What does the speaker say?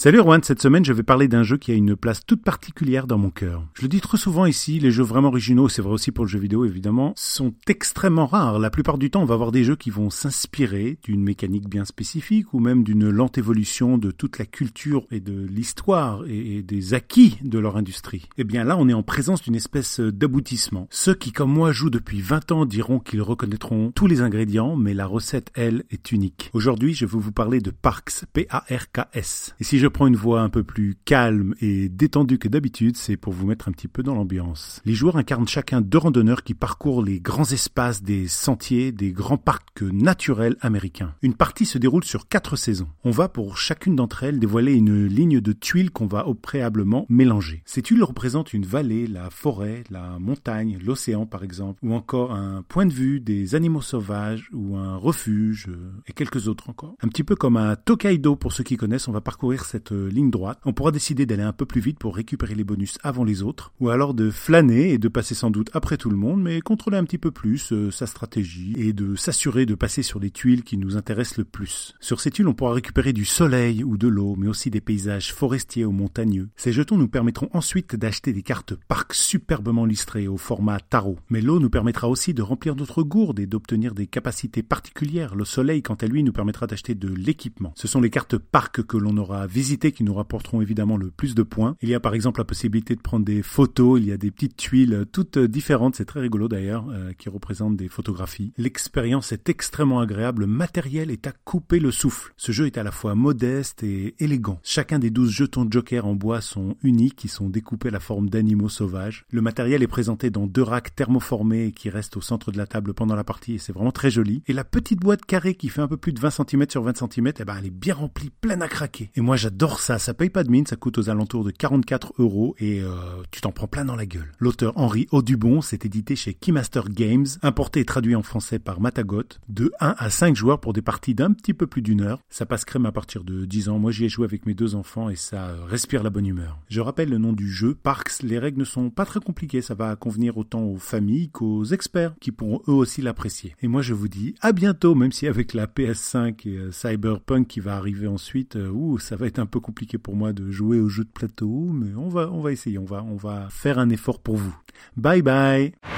Salut Erwan, cette semaine je vais parler d'un jeu qui a une place toute particulière dans mon cœur. Je le dis trop souvent ici, les jeux vraiment originaux, c'est vrai aussi pour le jeu vidéo évidemment, sont extrêmement rares. La plupart du temps on va avoir des jeux qui vont s'inspirer d'une mécanique bien spécifique ou même d'une lente évolution de toute la culture et de l'histoire et des acquis de leur industrie. Eh bien là on est en présence d'une espèce d'aboutissement. Ceux qui comme moi jouent depuis 20 ans diront qu'ils reconnaîtront tous les ingrédients, mais la recette elle est unique. Aujourd'hui je vais vous parler de Parks, P-A-R-K-S. Et si je je prends une voix un peu plus calme et détendue que d'habitude, c'est pour vous mettre un petit peu dans l'ambiance. Les joueurs incarnent chacun deux randonneurs qui parcourent les grands espaces des sentiers des grands parcs naturels américains. Une partie se déroule sur quatre saisons. On va pour chacune d'entre elles dévoiler une ligne de tuiles qu'on va au préalablement mélanger. Ces tuiles représentent une vallée, la forêt, la montagne, l'océan par exemple, ou encore un point de vue des animaux sauvages ou un refuge et quelques autres encore. Un petit peu comme un Tokaido pour ceux qui connaissent, on va parcourir cette euh, ligne droite, on pourra décider d'aller un peu plus vite pour récupérer les bonus avant les autres, ou alors de flâner et de passer sans doute après tout le monde, mais contrôler un petit peu plus euh, sa stratégie et de s'assurer de passer sur les tuiles qui nous intéressent le plus. Sur ces tuiles, on pourra récupérer du soleil ou de l'eau, mais aussi des paysages forestiers ou montagneux. Ces jetons nous permettront ensuite d'acheter des cartes parcs superbement listrées au format tarot. Mais l'eau nous permettra aussi de remplir notre gourde et d'obtenir des capacités particulières. Le soleil, quant à lui, nous permettra d'acheter de l'équipement. Ce sont les cartes parcs que l'on aura visitées qui nous rapporteront évidemment le plus de points. Il y a par exemple la possibilité de prendre des photos, il y a des petites tuiles toutes différentes, c'est très rigolo d'ailleurs, euh, qui représentent des photographies. L'expérience est extrêmement agréable, le matériel est à couper le souffle. Ce jeu est à la fois modeste et élégant. Chacun des 12 jetons de Joker en bois sont uniques, qui sont découpés à la forme d'animaux sauvages. Le matériel est présenté dans deux racks thermoformés qui restent au centre de la table pendant la partie et c'est vraiment très joli. Et la petite boîte carrée qui fait un peu plus de 20 cm sur 20 cm, eh ben, elle est bien remplie, pleine à craquer. Et moi j'adore ça. Ça paye pas de mine, ça coûte aux alentours de 44 euros et euh, tu t'en prends plein dans la gueule. L'auteur Henri Audubon s'est édité chez Keymaster Games, importé et traduit en français par Matagot, de 1 à 5 joueurs pour des parties d'un petit peu plus d'une heure. Ça passe crème à partir de 10 ans. Moi j'y ai joué avec mes deux enfants et ça respire la bonne humeur. Je rappelle le nom du jeu, Parks. Les règles ne sont pas très compliquées, ça va convenir autant aux familles qu'aux experts qui pourront eux aussi l'apprécier. Et moi je vous dis à bientôt, même si avec la PS5 et euh, Cyberpunk qui va arriver ensuite, euh, ouh, ça va être un peu compliqué pour moi de jouer au jeu de plateau, mais on va, on va essayer, on va, on va faire un effort pour vous. Bye bye